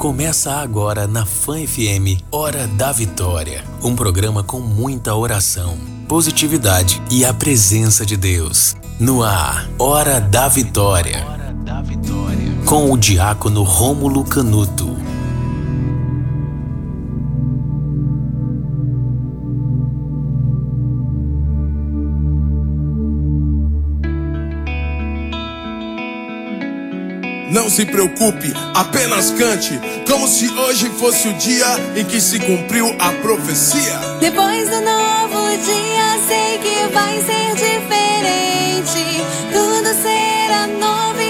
Começa agora na Fã FM Hora da Vitória, um programa com muita oração, positividade e a presença de Deus. No ar, Hora da Vitória. Com o diácono Rômulo Canuto. Não se preocupe, apenas cante, como se hoje fosse o dia em que se cumpriu a profecia. Depois do novo dia, sei que vai ser diferente. Tudo será novo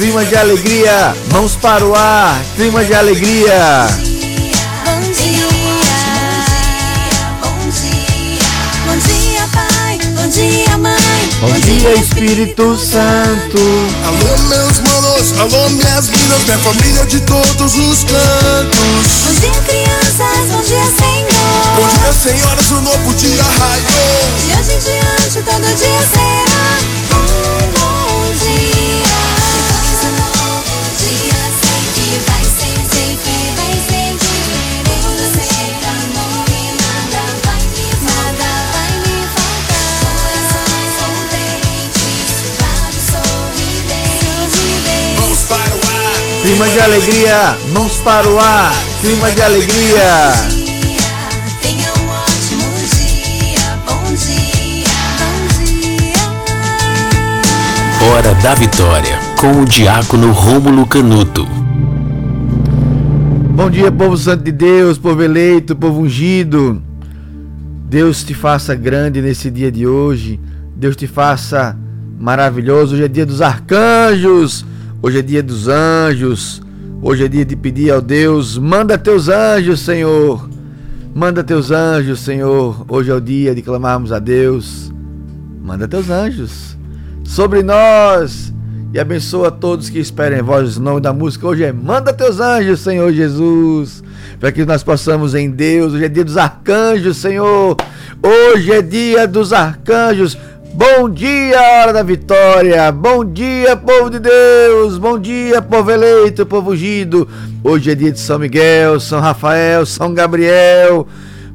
clima de alegria. Mãos para o ar, clima de alegria. Bom dia, bom dia, bom dia, pai, bom dia, mãe. Bom dia, Espírito Santo. Alô, meus manos, alô, minhas minas, minha família de todos os cantos. Bom dia, crianças, bom dia, Senhor. Bom dia, senhoras, o novo dia raiou. De hoje em diante, todo dia será Clima de alegria. Mãos para o ar, clima de alegria. Tenha um ótimo dia, bom dia, bom dia. Hora da Vitória, com o diácono Rômulo Canuto. Bom dia, povo santo de Deus, povo eleito, povo ungido. Deus te faça grande nesse dia de hoje. Deus te faça maravilhoso. Hoje é dia dos arcanjos. Hoje é dia dos anjos. Hoje é dia de pedir ao Deus: manda teus anjos, Senhor. Manda teus anjos, Senhor. Hoje é o dia de clamarmos a Deus. Manda teus anjos sobre nós e abençoa todos que esperem em vós. O nome da música hoje é Manda teus anjos, Senhor Jesus, para que nós possamos em Deus. Hoje é dia dos arcanjos, Senhor. Hoje é dia dos arcanjos. Bom dia, hora da vitória. Bom dia, povo de Deus. Bom dia, povo eleito, povo ungido. Hoje é dia de São Miguel, São Rafael, São Gabriel.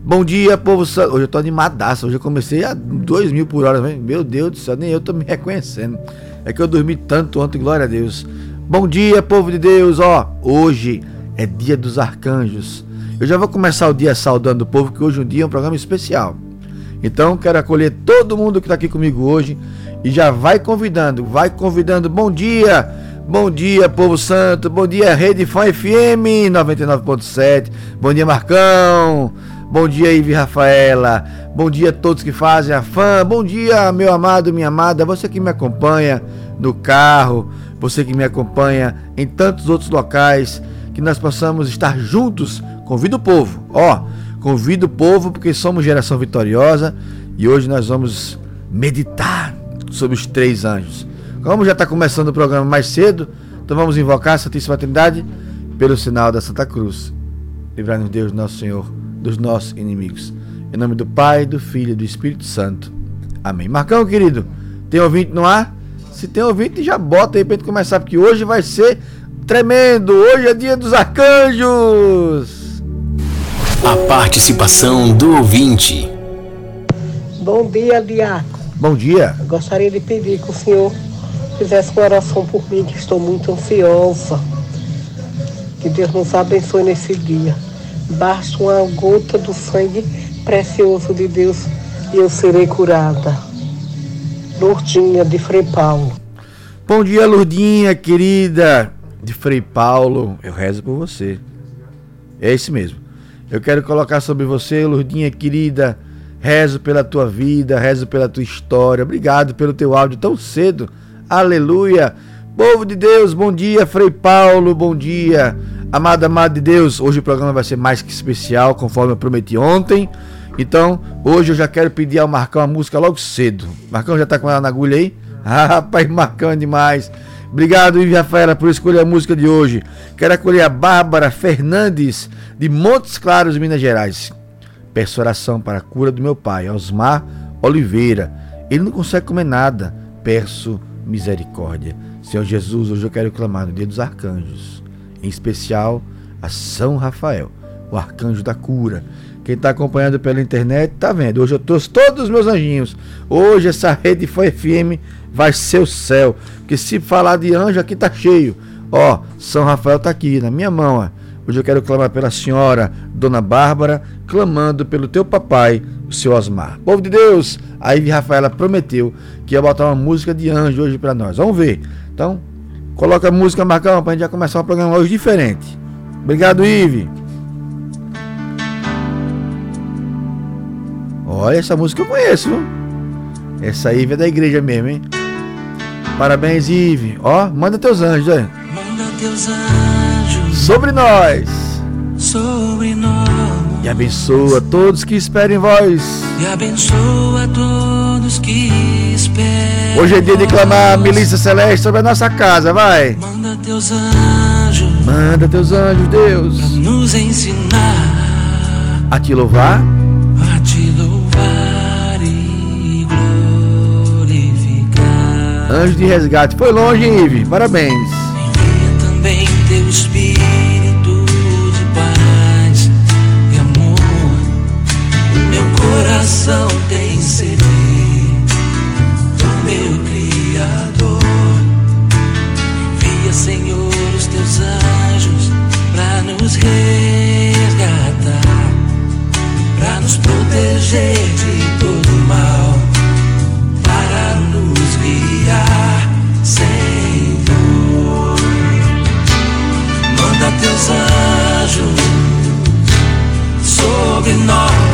Bom dia, povo. Hoje eu tô animadaço. Hoje eu comecei a 2 mil por hora. Meu Deus do céu, nem eu tô me reconhecendo. É que eu dormi tanto ontem, glória a Deus. Bom dia, povo de Deus. Ó, hoje é dia dos arcanjos. Eu já vou começar o dia saudando o povo, que hoje um dia é um programa especial. Então, quero acolher todo mundo que está aqui comigo hoje e já vai convidando, vai convidando. Bom dia, bom dia, povo santo, bom dia, Rede Fã FM 99.7, bom dia, Marcão, bom dia, Ive Rafaela, bom dia a todos que fazem a fã, bom dia, meu amado, minha amada, você que me acompanha no carro, você que me acompanha em tantos outros locais, que nós possamos estar juntos. Convido o povo, ó, convido o povo porque somos geração vitoriosa e hoje nós vamos meditar sobre os três anjos. Como já está começando o programa mais cedo, então vamos invocar a Santíssima Trindade pelo sinal da Santa Cruz. Livrar-nos Deus, nosso Senhor, dos nossos inimigos. Em nome do Pai, do Filho e do Espírito Santo. Amém. Marcão, querido, tem ouvinte no ar? Se tem ouvinte, já bota aí pra gente começar, porque hoje vai ser tremendo. Hoje é dia dos arcanjos. A participação do ouvinte. Bom dia, Diaco. Bom dia. Eu gostaria de pedir que o senhor fizesse uma oração por mim, que estou muito ansiosa. Que Deus nos abençoe nesse dia. Basta uma gota do sangue precioso de Deus e eu serei curada. Lourdinha de Frei Paulo. Bom dia, Lourdinha, querida de Frei Paulo. Eu rezo por você. É esse mesmo. Eu quero colocar sobre você, Lourdinha, querida. Rezo pela tua vida, rezo pela tua história. Obrigado pelo teu áudio tão cedo. Aleluia. Povo de Deus, bom dia, Frei Paulo, bom dia. Amada, amada de Deus, hoje o programa vai ser mais que especial, conforme eu prometi ontem. Então, hoje eu já quero pedir ao Marcão a música logo cedo. Marcão já tá com ela na agulha aí? Ah, rapaz, Marcão é demais. Obrigado, Ivi Rafaela, por escolher a música de hoje. Quero acolher a Bárbara Fernandes, de Montes Claros, Minas Gerais. Peço oração para a cura do meu pai, Osmar Oliveira. Ele não consegue comer nada. Peço misericórdia. Senhor Jesus, hoje eu quero clamar no dia dos arcanjos, em especial a São Rafael, o arcanjo da cura. Quem está acompanhando pela internet tá vendo. Hoje eu trouxe todos os meus anjinhos. Hoje essa rede foi FM vai ser o céu. Porque se falar de anjo aqui tá cheio. Ó, São Rafael tá aqui na minha mão. Ó. Hoje eu quero clamar pela senhora Dona Bárbara, clamando pelo teu papai, o seu Osmar. Povo de Deus, a Ivy Rafaela prometeu que ia botar uma música de anjo hoje para nós. Vamos ver. Então, coloca a música, Marcão, pra gente já começar um programa hoje diferente. Obrigado, Ive. Olha, essa música eu conheço, viu? Essa Ive é da igreja mesmo, hein? Parabéns, Ive. Ó, manda teus anjos, aí. Manda teus anjos Sobre nós. sobre nós E abençoa todos que esperem em vós. e abençoa todos que esperam. Hoje é dia de clamar a milícia celeste sobre a nossa casa, vai. Manda teus anjos Manda teus anjos, Deus, nos ensinar a te louvar. a te louvar e glorificar. Anjo de resgate. Foi longe, Ive. Parabéns. Envia também teu espírito coração tem sede do meu Criador. Envia, Senhor, os teus anjos para nos resgatar, para nos proteger de todo mal, para nos guiar, Senhor. Manda teus anjos sobre nós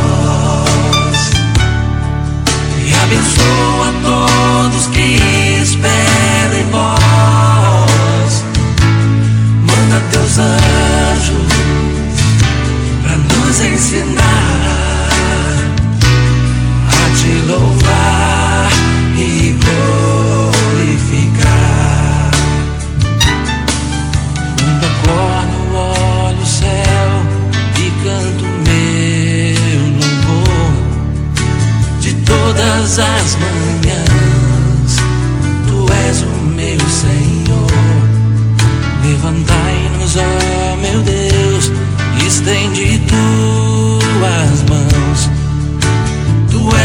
abençoa todos que esperam em vós. Manda teus anjos para nos ensinar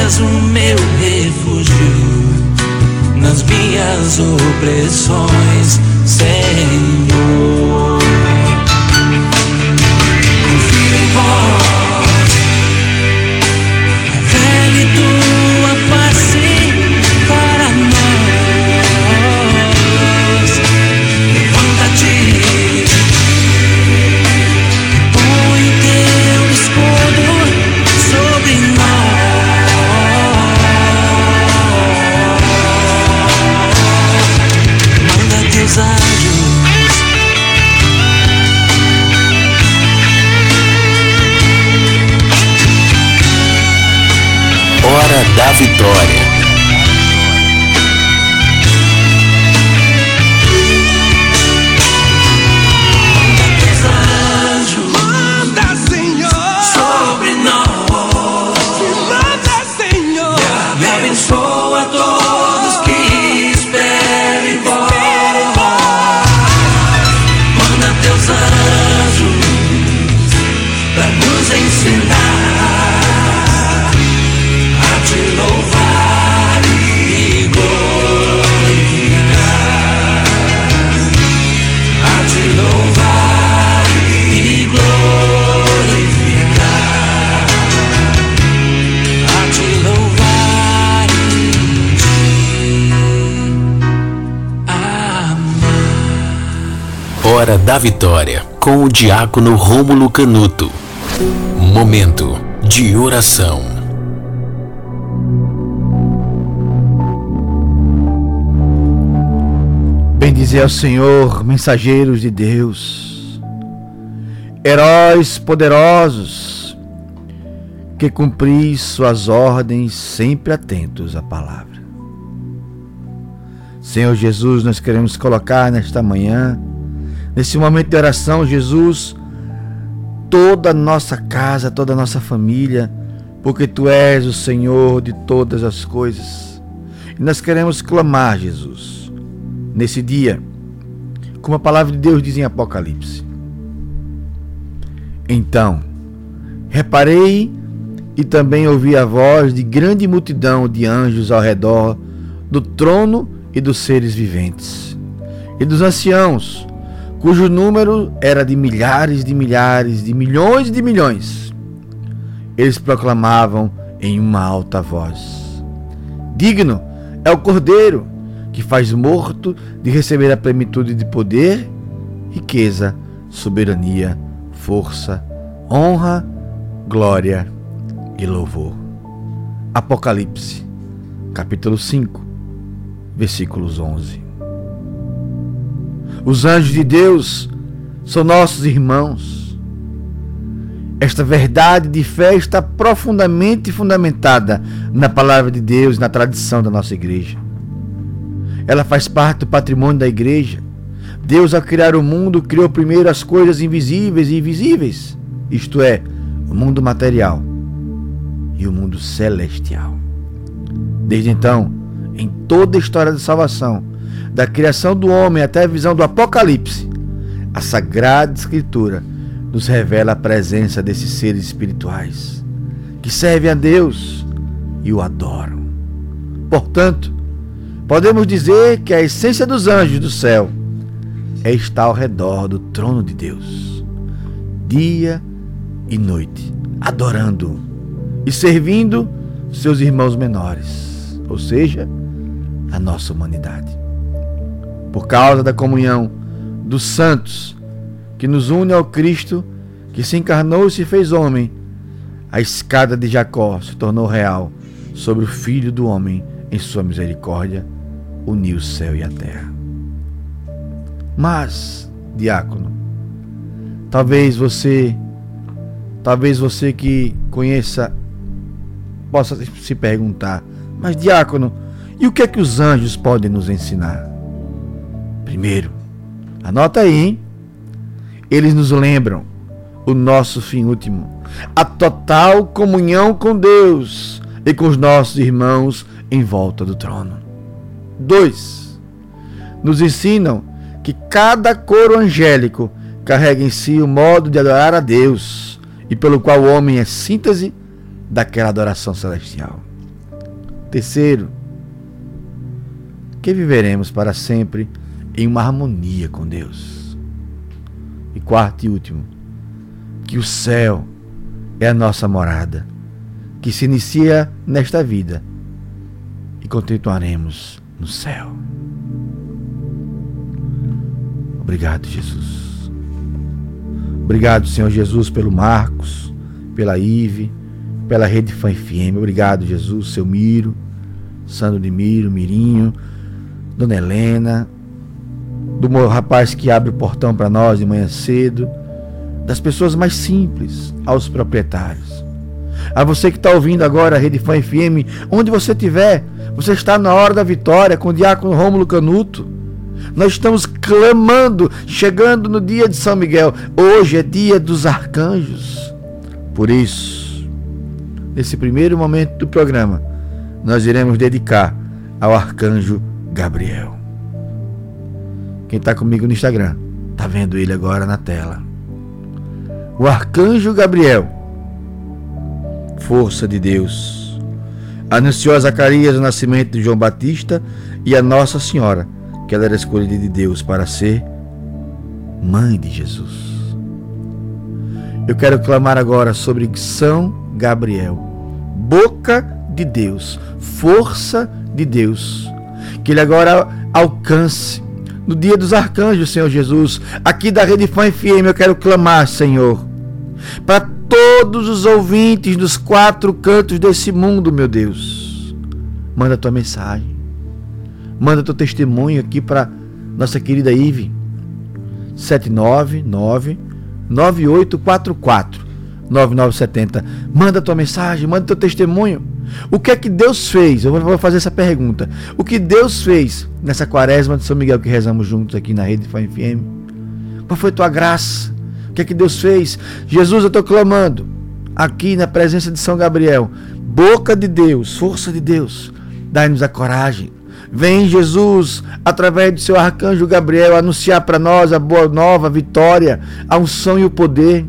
és o meu refúgio nas minhas opressões, Senhor. Da Vitória, com o diácono Rômulo Canuto. Momento de oração. Bendizer ao Senhor, mensageiros de Deus, heróis poderosos, que cumpris suas ordens sempre atentos à palavra. Senhor Jesus, nós queremos colocar nesta manhã, nesse momento de oração, Jesus, toda a nossa casa, toda a nossa família, porque Tu és o Senhor de todas as coisas. E nós queremos clamar, Jesus, nesse dia, como a palavra de Deus diz em Apocalipse. Então, reparei e também ouvi a voz de grande multidão de anjos ao redor do trono e dos seres viventes, e dos anciãos, cujo número era de milhares de milhares, de milhões de milhões. Eles proclamavam em uma alta voz: Digno é o Cordeiro que faz morto de receber a plenitude de poder, riqueza, soberania, força, honra, glória e louvor. Apocalipse, capítulo 5, versículos 11. Os anjos de Deus são nossos irmãos. Esta verdade de fé está profundamente fundamentada na palavra de Deus, na tradição da nossa igreja. Ela faz parte do patrimônio da igreja. Deus, ao criar o mundo, criou primeiro as coisas invisíveis e invisíveis, isto é, o mundo material e o mundo celestial. Desde então, em toda a história da salvação, da criação do homem até a visão do Apocalipse, a Sagrada Escritura nos revela a presença desses seres espirituais que servem a Deus e o adoram. Portanto, podemos dizer que a essência dos anjos do céu é estar ao redor do trono de Deus, dia e noite, adorando e servindo seus irmãos menores, ou seja, a nossa humanidade. Por causa da comunhão dos santos que nos une ao Cristo que se encarnou e se fez homem, a escada de Jacó se tornou real sobre o Filho do Homem em sua misericórdia, uniu o céu e a terra. Mas, diácono, talvez você, talvez você que conheça possa se perguntar: mas diácono, e o que é que os anjos podem nos ensinar? Primeiro, anota aí, hein? Eles nos lembram o nosso fim último, a total comunhão com Deus e com os nossos irmãos em volta do trono. Dois, nos ensinam que cada coro angélico carrega em si o modo de adorar a Deus e pelo qual o homem é síntese daquela adoração celestial. Terceiro, que viveremos para sempre em uma harmonia com Deus. E quarto e último, que o céu é a nossa morada, que se inicia nesta vida e continuaremos no céu. Obrigado, Jesus. Obrigado, Senhor Jesus, pelo Marcos, pela Ive, pela Rede Fã FM. Obrigado, Jesus, seu Miro, Sandro de Miro, Mirinho, Dona Helena, do rapaz que abre o portão para nós de manhã cedo, das pessoas mais simples aos proprietários. A você que está ouvindo agora a Rede Fã FM, onde você estiver, você está na hora da vitória com o diácono Rômulo Canuto. Nós estamos clamando, chegando no dia de São Miguel. Hoje é dia dos arcanjos. Por isso, nesse primeiro momento do programa, nós iremos dedicar ao arcanjo Gabriel. Quem está comigo no Instagram, tá vendo ele agora na tela. O arcanjo Gabriel, força de Deus, anunciou a Zacarias o nascimento de João Batista e a Nossa Senhora que ela era escolhida de Deus para ser mãe de Jesus. Eu quero clamar agora sobre São Gabriel, boca de Deus, força de Deus, que ele agora alcance no dia dos arcanjos, Senhor Jesus. Aqui da Rede Fã FM eu quero clamar, Senhor, para todos os ouvintes dos quatro cantos desse mundo, meu Deus. Manda tua mensagem. Manda teu testemunho aqui para nossa querida Ive. 799 9844 9970. Manda tua mensagem, manda teu testemunho. O que é que Deus fez? Eu vou fazer essa pergunta. O que Deus fez nessa quaresma de São Miguel que rezamos juntos aqui na rede FM? Qual foi tua graça? O que é que Deus fez? Jesus, eu estou clamando aqui na presença de São Gabriel. Boca de Deus, força de Deus, dai-nos a coragem, Vem Jesus, através do seu arcanjo Gabriel, anunciar para nós a boa nova, a vitória, a unção e o poder.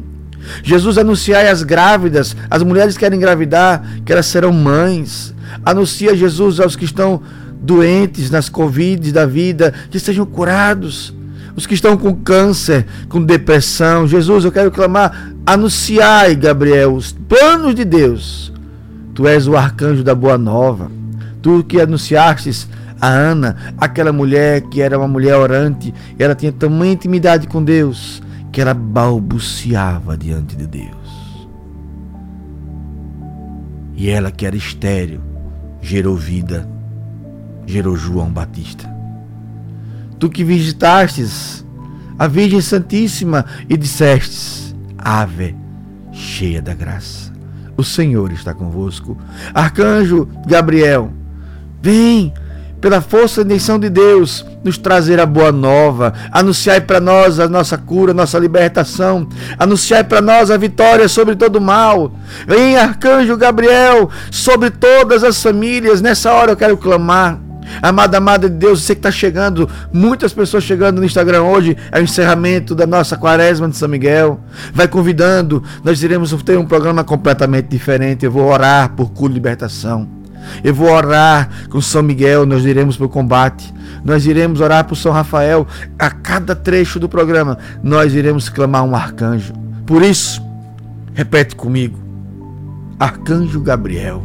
Jesus, anunciai às grávidas, as mulheres que querem engravidar, que elas serão mães. Anuncia Jesus aos que estão doentes nas Covid da vida, que sejam curados. Os que estão com câncer, com depressão. Jesus, eu quero clamar, anunciai, Gabriel, os planos de Deus. Tu és o arcanjo da boa nova. Tu que anunciastes a Ana, aquela mulher que era uma mulher orante, ela tinha tamanha intimidade com Deus que ela balbuciava diante de Deus. E ela que era estéril, gerou vida, gerou João Batista. Tu que visitastes a Virgem Santíssima e dissestes: Ave, cheia da graça, o Senhor está convosco. Arcanjo Gabriel, vem pela força e intenção de Deus, nos trazer a boa nova, anunciar para nós a nossa cura, a nossa libertação, anunciar para nós a vitória sobre todo o mal. Vem, arcanjo Gabriel, sobre todas as famílias, nessa hora eu quero clamar. Amada, amada de Deus, você que está chegando, muitas pessoas chegando no Instagram hoje, é o encerramento da nossa quaresma de São Miguel. Vai convidando, nós iremos ter um programa completamente diferente. Eu vou orar por cura e libertação. Eu vou orar com São Miguel, nós iremos para o combate. Nós iremos orar por São Rafael. A cada trecho do programa, nós iremos clamar um arcanjo. Por isso, repete comigo: Arcanjo Gabriel,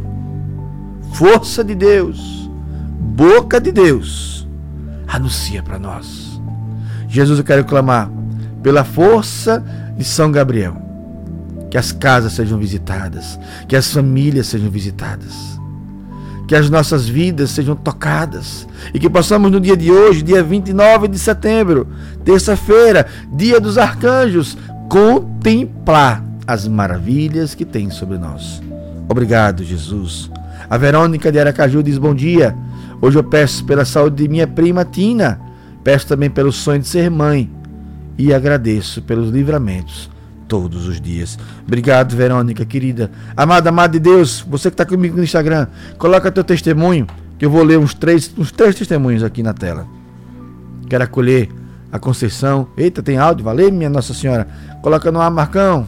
força de Deus, boca de Deus, anuncia para nós. Jesus, eu quero clamar pela força de São Gabriel, que as casas sejam visitadas, que as famílias sejam visitadas que as nossas vidas sejam tocadas e que possamos no dia de hoje, dia 29 de setembro, terça-feira, dia dos arcanjos, contemplar as maravilhas que tem sobre nós. Obrigado, Jesus. A Verônica de Aracaju diz bom dia. Hoje eu peço pela saúde de minha prima Tina, peço também pelo sonho de ser mãe e agradeço pelos livramentos todos os dias. Obrigado, Verônica, querida. Amada, amada de Deus, você que está comigo no Instagram, coloca teu testemunho, que eu vou ler uns três, uns três testemunhos aqui na tela. Quero acolher a Conceição. Eita, tem áudio, valeu, minha Nossa Senhora. Coloca no ar, Marcão.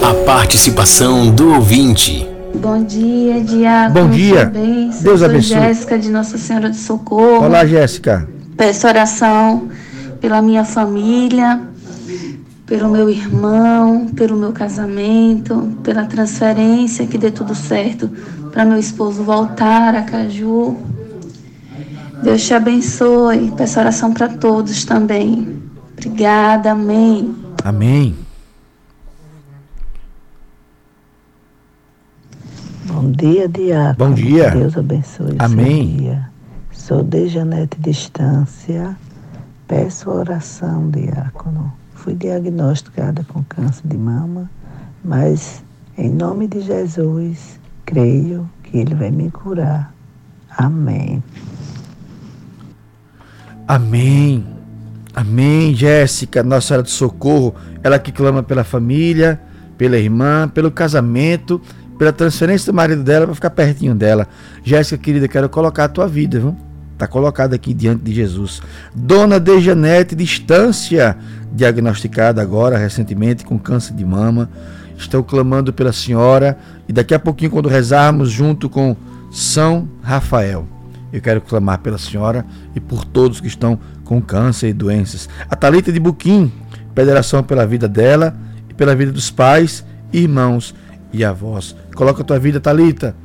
A participação do ouvinte. Bom dia, Diácono. Bom dia. Parabéns. Deus Eu abençoe. Jéssica de Nossa Senhora do Socorro. Olá, Jéssica. Peço oração pela minha família, pelo meu irmão, pelo meu casamento, pela transferência, que dê tudo certo para meu esposo voltar a Caju. Deus te abençoe. Peço oração para todos também. Obrigada, amém. Amém. Bom dia, Diácono. Bom dia. Deus abençoe Amém. dia. Sou de Janete Distância. Peço oração, Diácono. Fui diagnosticada com câncer de mama, mas Em nome de Jesus, creio que Ele vai me curar. Amém. Amém. Amém, Jéssica, Nossa Senhora do Socorro, ela que clama pela família, pela irmã, pelo casamento, pela transferência do marido dela para ficar pertinho dela. Jéssica, querida, quero colocar a tua vida, viu? Está colocada aqui diante de Jesus. Dona Dejanete, distância, diagnosticada agora recentemente com câncer de mama. Estou clamando pela senhora e daqui a pouquinho, quando rezarmos junto com São Rafael, eu quero clamar pela senhora e por todos que estão com câncer e doenças. A Talita de Buquim, pede oração pela vida dela e pela vida dos pais, irmãos e avós. Coloca a tua vida, Talita.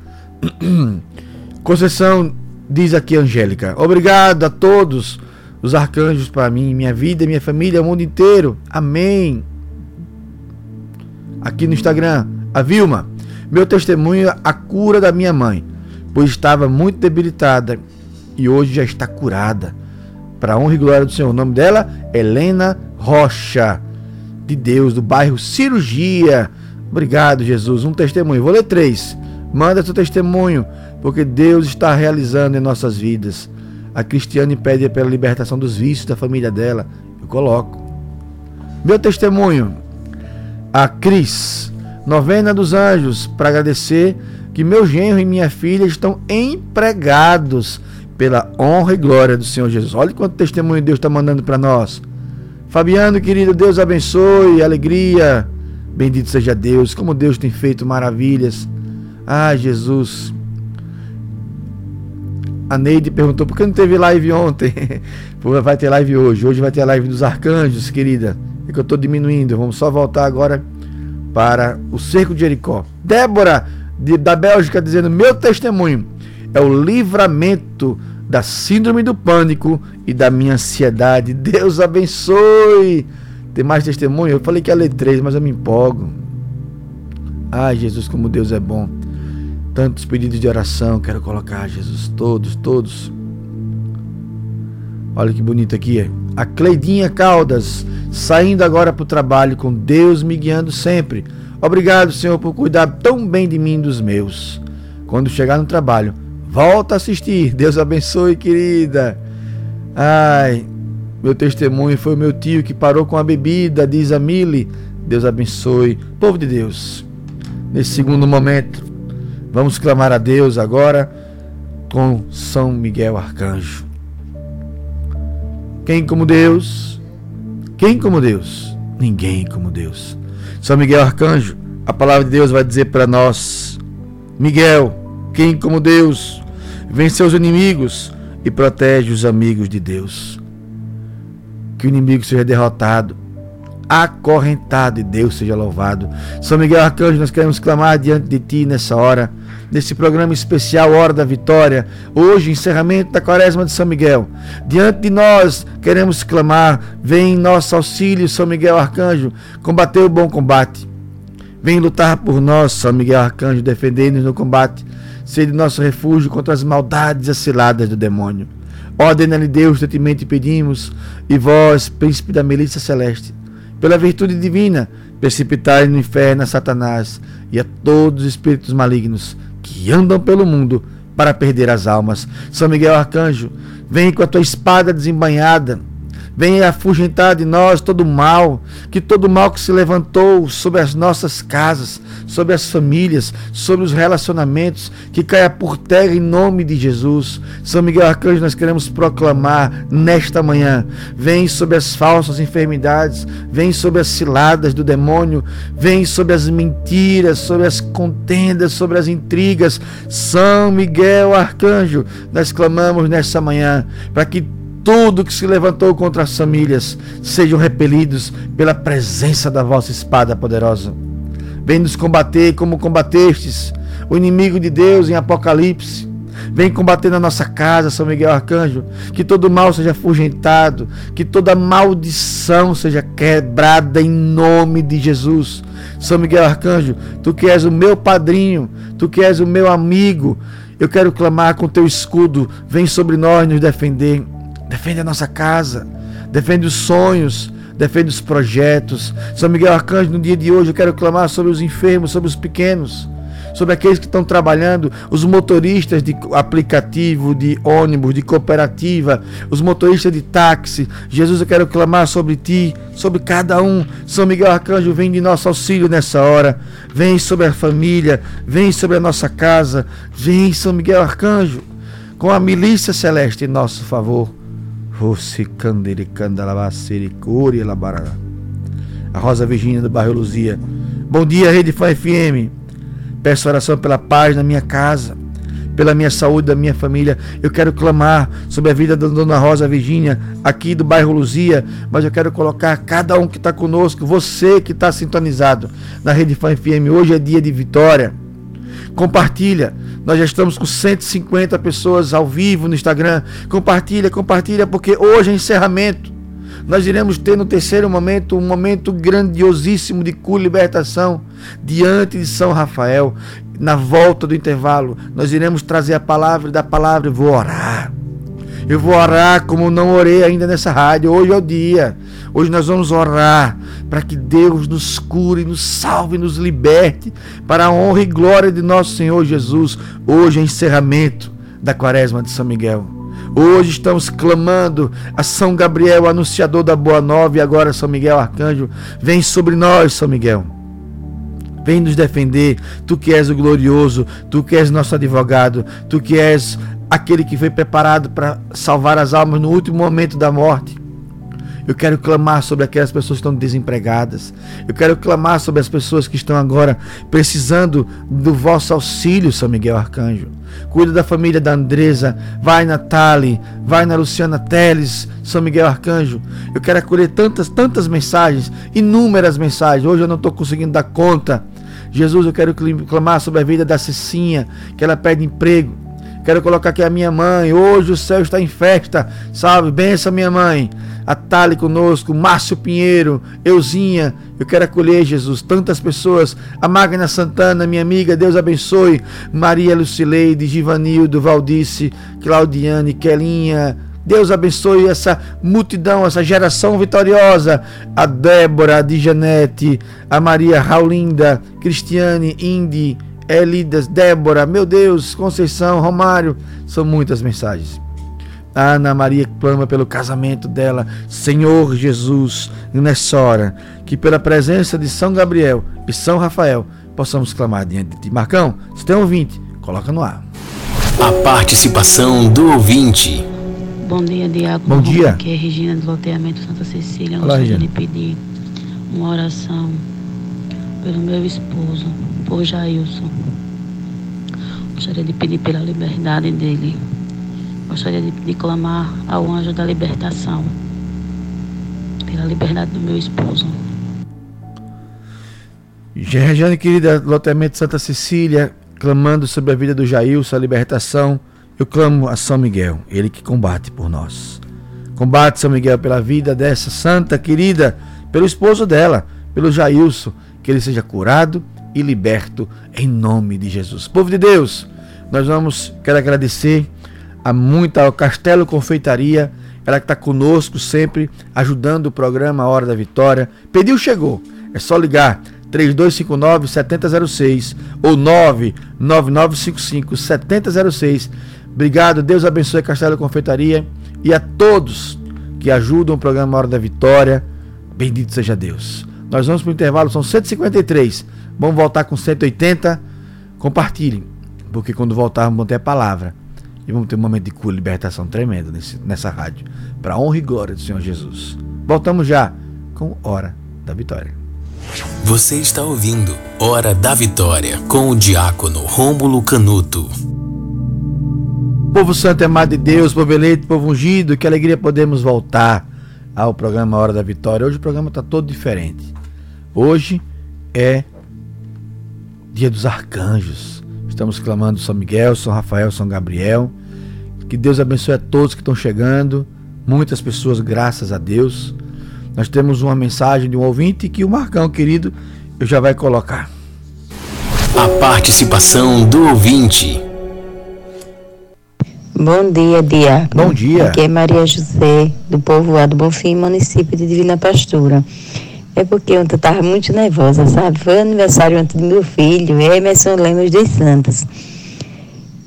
Conceição diz aqui Angélica: Obrigado a todos os arcanjos para mim, minha vida, minha família, o mundo inteiro. Amém. Aqui no Instagram, a Vilma, meu testemunho, a cura da minha mãe, pois estava muito debilitada e hoje já está curada. Para honra e glória do Senhor. O nome dela, Helena Rocha, de Deus, do bairro Cirurgia. Obrigado, Jesus. Um testemunho. Vou ler três. Manda seu testemunho, porque Deus está realizando em nossas vidas. A Cristiane pede pela libertação dos vícios da família dela. Eu coloco. Meu testemunho. A Cris, novena dos anjos, para agradecer que meu genro e minha filha estão empregados pela honra e glória do Senhor Jesus. Olha quanto testemunho Deus está mandando para nós. Fabiano, querido, Deus abençoe, alegria. Bendito seja Deus, como Deus tem feito maravilhas. Ah, Jesus. A Neide perguntou por que não teve live ontem. vai ter live hoje. Hoje vai ter live dos arcanjos, querida. É que eu estou diminuindo. Vamos só voltar agora para o cerco de Jericó. Débora, de, da Bélgica, dizendo: Meu testemunho é o livramento da síndrome do pânico e da minha ansiedade. Deus abençoe. Tem mais testemunho? Eu falei que ia ler três, mas eu me empolgo. Ai, Jesus, como Deus é bom. Tantos pedidos de oração, quero colocar, Jesus, todos, todos. Olha que bonito aqui. A Cleidinha Caldas, saindo agora para o trabalho, com Deus me guiando sempre. Obrigado, Senhor, por cuidar tão bem de mim e dos meus. Quando chegar no trabalho, volta a assistir. Deus abençoe, querida. Ai, meu testemunho foi o meu tio que parou com a bebida, diz a Mili. Deus abençoe. Povo de Deus, nesse segundo momento, vamos clamar a Deus agora com São Miguel Arcanjo. Quem como Deus? Quem como Deus? Ninguém como Deus. São Miguel Arcanjo, a palavra de Deus vai dizer para nós: Miguel, quem como Deus? Vence os inimigos e protege os amigos de Deus. Que o inimigo seja derrotado, acorrentado e Deus seja louvado. São Miguel Arcanjo, nós queremos clamar diante de Ti nessa hora, nesse programa especial Hora da Vitória. Hoje, encerramento da Quaresma de São Miguel. Diante de nós, queremos clamar: vem em nosso auxílio, São Miguel Arcanjo, combater o bom combate. Vem lutar por nós, São Miguel Arcanjo, defender-nos no combate. Sede nosso refúgio contra as maldades e as ciladas do demônio. Ordena-lhe Deus, gentilmente pedimos, e vós, príncipe da milícia celeste, pela virtude divina, precipitai no inferno a Satanás e a todos os espíritos malignos que andam pelo mundo para perder as almas. São Miguel Arcanjo, vem com a tua espada desembanhada, vem afugentar de nós todo o mal, que todo mal que se levantou sobre as nossas casas, sobre as famílias, sobre os relacionamentos, que caia por terra em nome de Jesus. São Miguel Arcanjo, nós queremos proclamar nesta manhã: vem sobre as falsas enfermidades, vem sobre as ciladas do demônio, vem sobre as mentiras, sobre as contendas, sobre as intrigas. São Miguel Arcanjo, nós clamamos nesta manhã para que tudo que se levantou contra as famílias sejam repelidos pela presença da vossa espada poderosa. Vem nos combater como combatestes o inimigo de Deus em Apocalipse. Vem combater na nossa casa, São Miguel Arcanjo, que todo mal seja afugentado, que toda maldição seja quebrada em nome de Jesus. São Miguel Arcanjo, tu que és o meu padrinho, tu que és o meu amigo, eu quero clamar com teu escudo, vem sobre nós nos defender. Defende a nossa casa, defende os sonhos, defende os projetos. São Miguel Arcanjo, no dia de hoje eu quero clamar sobre os enfermos, sobre os pequenos sobre aqueles que estão trabalhando, os motoristas de aplicativo, de ônibus, de cooperativa, os motoristas de táxi. Jesus, eu quero clamar sobre ti, sobre cada um. São Miguel Arcanjo, vem de nosso auxílio nessa hora. Vem sobre a família, vem sobre a nossa casa. Vem, São Miguel Arcanjo, com a milícia celeste em nosso favor. A Rosa Virgínia do bairro Luzia. Bom dia, Rede Fã FM. Peço oração pela paz na minha casa, pela minha saúde da minha família. Eu quero clamar sobre a vida da Dona Rosa Virgínia, aqui do bairro Luzia, mas eu quero colocar cada um que está conosco, você que está sintonizado na Rede Fã FM. Hoje é dia de vitória. Compartilha. Nós já estamos com 150 pessoas ao vivo no Instagram. Compartilha, compartilha, porque hoje é encerramento nós iremos ter no terceiro momento um momento grandiosíssimo de cura e libertação diante de São Rafael. Na volta do intervalo, nós iremos trazer a palavra da palavra. Eu vou orar. Eu vou orar como não orei ainda nessa rádio. Hoje é o dia. Hoje nós vamos orar para que Deus nos cure, nos salve, nos liberte para a honra e glória de nosso Senhor Jesus. Hoje é encerramento da Quaresma de São Miguel. Hoje estamos clamando a São Gabriel, anunciador da Boa Nova, e agora São Miguel Arcanjo. Vem sobre nós, São Miguel. Vem nos defender, tu que és o glorioso, tu que és nosso advogado, tu que és aquele que foi preparado para salvar as almas no último momento da morte. Eu quero clamar sobre aquelas pessoas que estão desempregadas. Eu quero clamar sobre as pessoas que estão agora precisando do vosso auxílio, São Miguel Arcanjo. Cuida da família da Andresa. Vai na Tali, vai na Luciana Teles, São Miguel Arcanjo. Eu quero acolher tantas, tantas mensagens, inúmeras mensagens. Hoje eu não estou conseguindo dar conta. Jesus, eu quero clamar sobre a vida da Cicinha, que ela pede emprego. Quero colocar aqui a minha mãe. Hoje o céu está em festa. Salve, benção, minha mãe. A conosco, Márcio Pinheiro, Euzinha. Eu quero acolher, Jesus, tantas pessoas. A Magna Santana, minha amiga, Deus abençoe. Maria Lucileide, Givanildo, Valdice, Claudiane, Kelinha. Deus abençoe essa multidão, essa geração vitoriosa. A Débora, a Dijanete, a Maria Raulinda, Cristiane, Indy. Elidas, Débora, meu Deus, Conceição, Romário, são muitas mensagens. A Ana Maria clama pelo casamento dela, Senhor Jesus, nessa hora, que pela presença de São Gabriel e São Rafael, possamos clamar diante de ti. Marcão, se tem ouvinte, coloca no ar. A participação do ouvinte. Bom dia, Diago. Bom dia. Aqui é Regina do Loteamento Santa Cecília. Eu Olá, gostaria Regina. de pedir uma oração pelo meu esposo, por Jailson. Gostaria de pedir pela liberdade dele. Gostaria de, de clamar ao anjo da libertação. Pela liberdade do meu esposo. Regiane querida, loteamento Santa Cecília, clamando sobre a vida do Jailson, a libertação. Eu clamo a São Miguel, ele que combate por nós. Combate São Miguel pela vida dessa santa querida, pelo esposo dela, pelo Jailson, que ele seja curado e liberto em nome de Jesus. Povo de Deus, nós vamos, quero agradecer a muita ao Castelo Confeitaria, ela que está conosco sempre, ajudando o programa Hora da Vitória. Pediu, chegou. É só ligar 3259-7006 ou 99955-7006. Obrigado, Deus abençoe Castelo Confeitaria e a todos que ajudam o programa Hora da Vitória. Bendito seja Deus. Nós vamos para o intervalo, são 153. Vamos voltar com 180. Compartilhem, porque quando voltarmos vamos ter a palavra. E vamos ter um momento de cura e libertação tremendo nesse, nessa rádio. Para a honra e glória do Senhor Jesus. Voltamos já com Hora da Vitória. Você está ouvindo Hora da Vitória com o diácono Rômulo Canuto. Povo santo amado de Deus, povo eleito, povo ungido, que alegria podemos voltar ao programa Hora da Vitória. Hoje o programa está todo diferente. Hoje é dia dos arcanjos. Estamos clamando São Miguel, São Rafael, São Gabriel. Que Deus abençoe a todos que estão chegando. Muitas pessoas, graças a Deus. Nós temos uma mensagem de um ouvinte que o Marcão, querido, eu já vai colocar. A participação do ouvinte. Bom dia, Diácono. Bom dia. Aqui é Maria José, do povoado Bonfim, município de Divina Pastura. É porque ontem eu estava muito nervosa, sabe? Foi aniversário ontem do meu filho, Emerson Lemos dos Santos.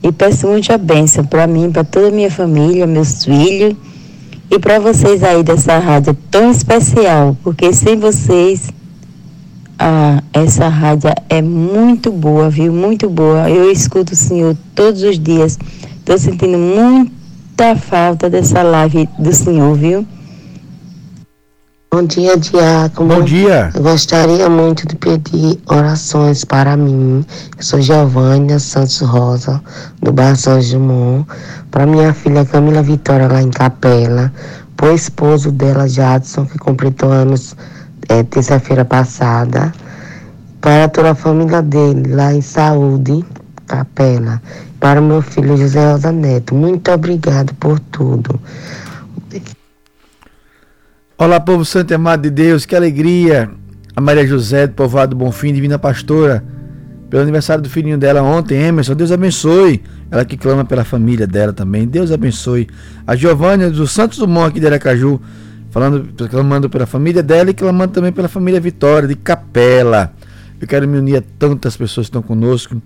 E peço muita bênção para mim, para toda a minha família, meus filhos e para vocês aí dessa rádio tão especial, porque sem vocês ah, essa rádio é muito boa, viu? Muito boa. Eu escuto o senhor todos os dias. Estou sentindo muita falta dessa live do senhor, viu? Bom dia, Diácono. Bom dia. Eu gostaria muito de pedir orações para mim. Eu sou Giovânia Santos Rosa, do bairro São Gilmon. Para minha filha Camila Vitória, lá em Capela. Para o esposo dela, Jadson, que completou anos é, terça-feira passada. Para toda a família dele, lá em Saúde, Capela. Para o meu filho José Rosa Neto. Muito obrigado por tudo. Olá, povo santo e amado de Deus, que alegria! A Maria José, do povoado Bonfim, divina pastora, pelo aniversário do filhinho dela ontem, Emerson, Deus abençoe. Ela que clama pela família dela também, Deus abençoe. A Giovânia do Santos Dumont aqui de Aracaju, falando, clamando pela família dela e clamando também pela família Vitória, de Capela. Eu quero me unir a tantas pessoas que estão conosco.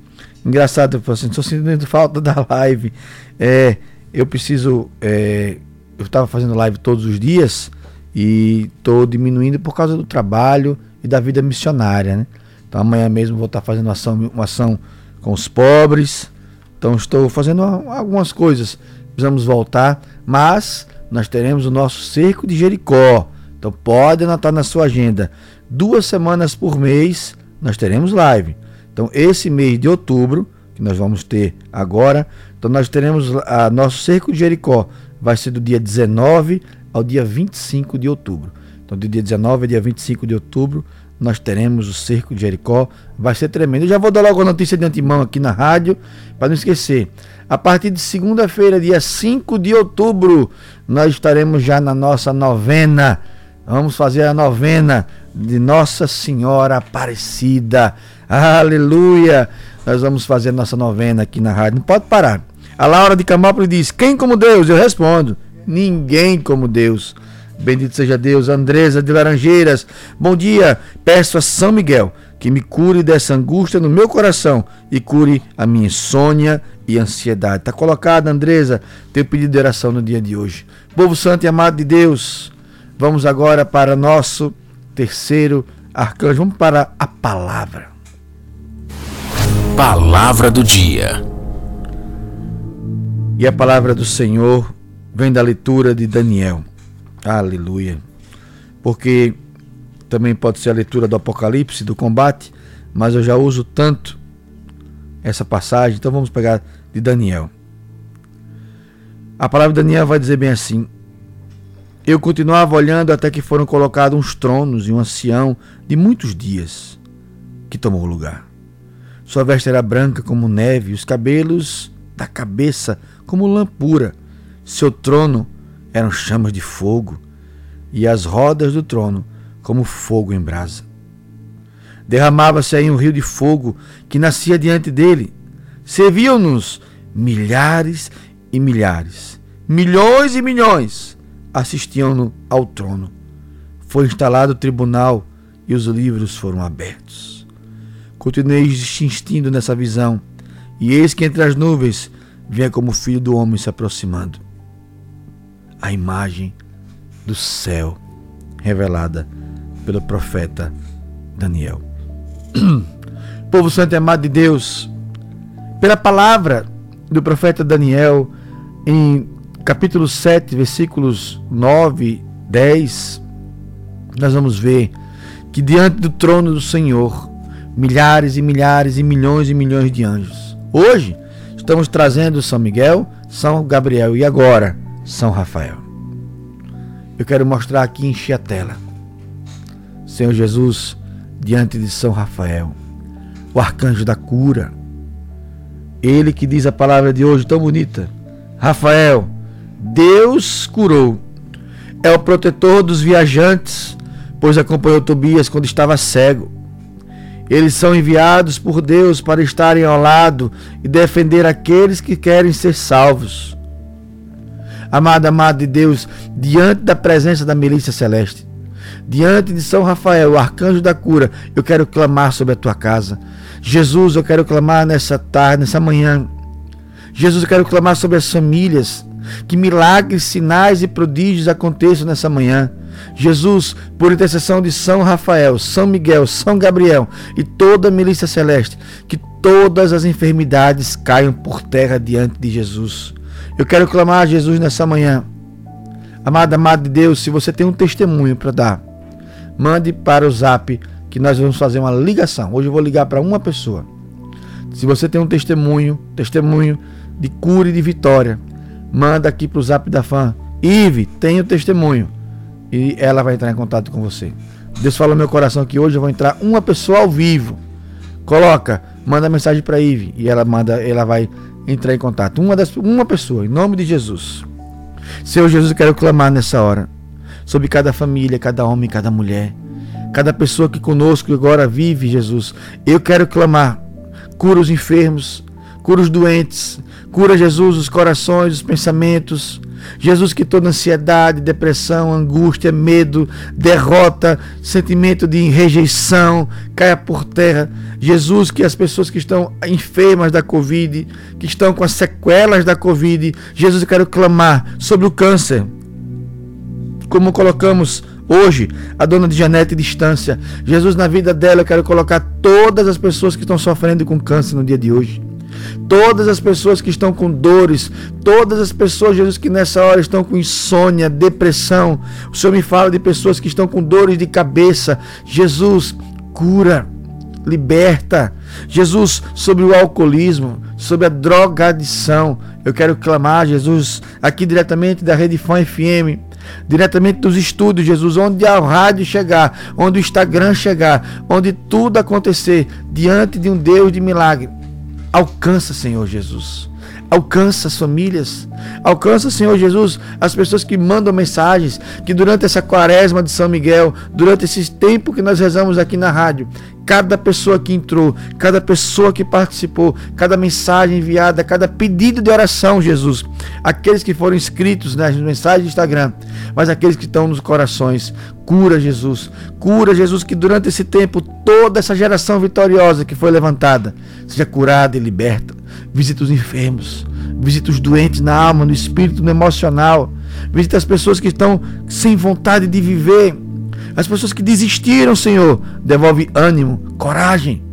Engraçado, eu assim, estou sentindo falta da live. É, eu preciso. é, eu estava fazendo live todos os dias e estou diminuindo por causa do trabalho e da vida missionária, né? Então amanhã mesmo vou estar fazendo uma ação, uma ação com os pobres. Então estou fazendo algumas coisas. Precisamos voltar, mas nós teremos o nosso cerco de Jericó. Então pode anotar na sua agenda. Duas semanas por mês nós teremos live. Então esse mês de outubro que nós vamos ter agora, então nós teremos a nosso cerco de Jericó vai ser do dia 19 ao dia 25 de outubro. Então, do dia 19 ao dia 25 de outubro, nós teremos o Cerco de Jericó. Vai ser tremendo. Eu já vou dar logo a notícia de antemão aqui na rádio, para não esquecer. A partir de segunda-feira, dia 5 de outubro, nós estaremos já na nossa novena. Vamos fazer a novena de Nossa Senhora Aparecida. Aleluia! Nós vamos fazer a nossa novena aqui na rádio. Não pode parar. A Laura de Camópolis diz: Quem como Deus? Eu respondo: Ninguém como Deus. Bendito seja Deus. Andresa de Laranjeiras, bom dia. Peço a São Miguel que me cure dessa angústia no meu coração e cure a minha insônia e ansiedade. Está colocada, Andresa, teu pedido de oração no dia de hoje. Povo santo e amado de Deus, vamos agora para nosso terceiro arcanjo. Vamos para a palavra. Palavra do dia. E a palavra do Senhor vem da leitura de Daniel. Aleluia. Porque também pode ser a leitura do Apocalipse, do combate, mas eu já uso tanto essa passagem, então vamos pegar de Daniel. A palavra de Daniel vai dizer bem assim: Eu continuava olhando até que foram colocados uns tronos e um ancião de muitos dias que tomou o lugar. Sua veste era branca como neve, os cabelos da cabeça como lã pura. Seu trono eram chamas de fogo, e as rodas do trono como fogo em brasa. Derramava-se aí um rio de fogo que nascia diante dele. Serviam-nos milhares e milhares, milhões e milhões assistiam-no ao trono. Foi instalado o tribunal e os livros foram abertos. Continuei insistindo nessa visão, e eis que entre as nuvens vinha como o filho do homem se aproximando. A imagem do céu revelada pelo profeta Daniel. Povo santo e amado de Deus, pela palavra do profeta Daniel, em capítulo 7, versículos 9, 10, nós vamos ver que diante do trono do Senhor, milhares e milhares e milhões e milhões de anjos. Hoje, estamos trazendo São Miguel, São Gabriel e agora São Rafael. Eu quero mostrar aqui, encher a tela. Senhor Jesus, diante de São Rafael, o arcanjo da cura. Ele que diz a palavra de hoje tão bonita. Rafael, Deus curou. É o protetor dos viajantes, pois acompanhou Tobias quando estava cego. Eles são enviados por Deus para estarem ao lado e defender aqueles que querem ser salvos. Amado, amado de Deus, diante da presença da milícia celeste, diante de São Rafael, o arcanjo da cura, eu quero clamar sobre a tua casa. Jesus, eu quero clamar nessa tarde, nessa manhã. Jesus, eu quero clamar sobre as famílias. Que milagres, sinais e prodígios aconteçam nessa manhã. Jesus, por intercessão de São Rafael, São Miguel, São Gabriel e toda a milícia celeste, que todas as enfermidades caiam por terra diante de Jesus. Eu quero clamar a Jesus nessa manhã. Amada, amada de Deus, se você tem um testemunho para dar, mande para o zap que nós vamos fazer uma ligação. Hoje eu vou ligar para uma pessoa. Se você tem um testemunho, testemunho de cura e de vitória, manda aqui para o zap da fã. Ive, tenho testemunho. E ela vai entrar em contato com você. Deus falou no meu coração que hoje eu vou entrar uma pessoa ao vivo. Coloca, manda mensagem para Ive e ela manda, ela vai entrar em contato. Uma das uma pessoa, em nome de Jesus. Senhor Jesus, eu quero clamar nessa hora sobre cada família, cada homem, cada mulher, cada pessoa que conosco agora vive, Jesus. Eu quero clamar, cura os enfermos, cura os doentes, cura, Jesus, os corações, os pensamentos. Jesus, que toda ansiedade, depressão, angústia, medo, derrota, sentimento de rejeição caia por terra. Jesus, que as pessoas que estão enfermas da Covid, que estão com as sequelas da Covid, Jesus, eu quero clamar sobre o câncer. Como colocamos hoje a dona de Janete distância. Jesus, na vida dela, eu quero colocar todas as pessoas que estão sofrendo com câncer no dia de hoje. Todas as pessoas que estão com dores, todas as pessoas, Jesus, que nessa hora estão com insônia, depressão. O Senhor me fala de pessoas que estão com dores de cabeça. Jesus, cura, liberta. Jesus, sobre o alcoolismo, sobre a drogadição. Eu quero clamar, Jesus, aqui diretamente da Rede Fã FM diretamente dos estúdios, Jesus, onde a rádio chegar, onde o Instagram chegar, onde tudo acontecer diante de um Deus de milagre. Alcança, Senhor Jesus. Alcança as famílias. Alcança, Senhor Jesus, as pessoas que mandam mensagens, que durante essa quaresma de São Miguel, durante esse tempo que nós rezamos aqui na rádio, cada pessoa que entrou, cada pessoa que participou, cada mensagem enviada, cada pedido de oração, Jesus, aqueles que foram inscritos nas mensagens do Instagram, mas aqueles que estão nos corações, cura, Jesus, cura, Jesus, que durante esse tempo toda essa geração vitoriosa que foi levantada seja curada e liberta. Visita os enfermos, visita os doentes na alma, no espírito, no emocional, visita as pessoas que estão sem vontade de viver as pessoas que desistiram, Senhor, devolve ânimo, coragem.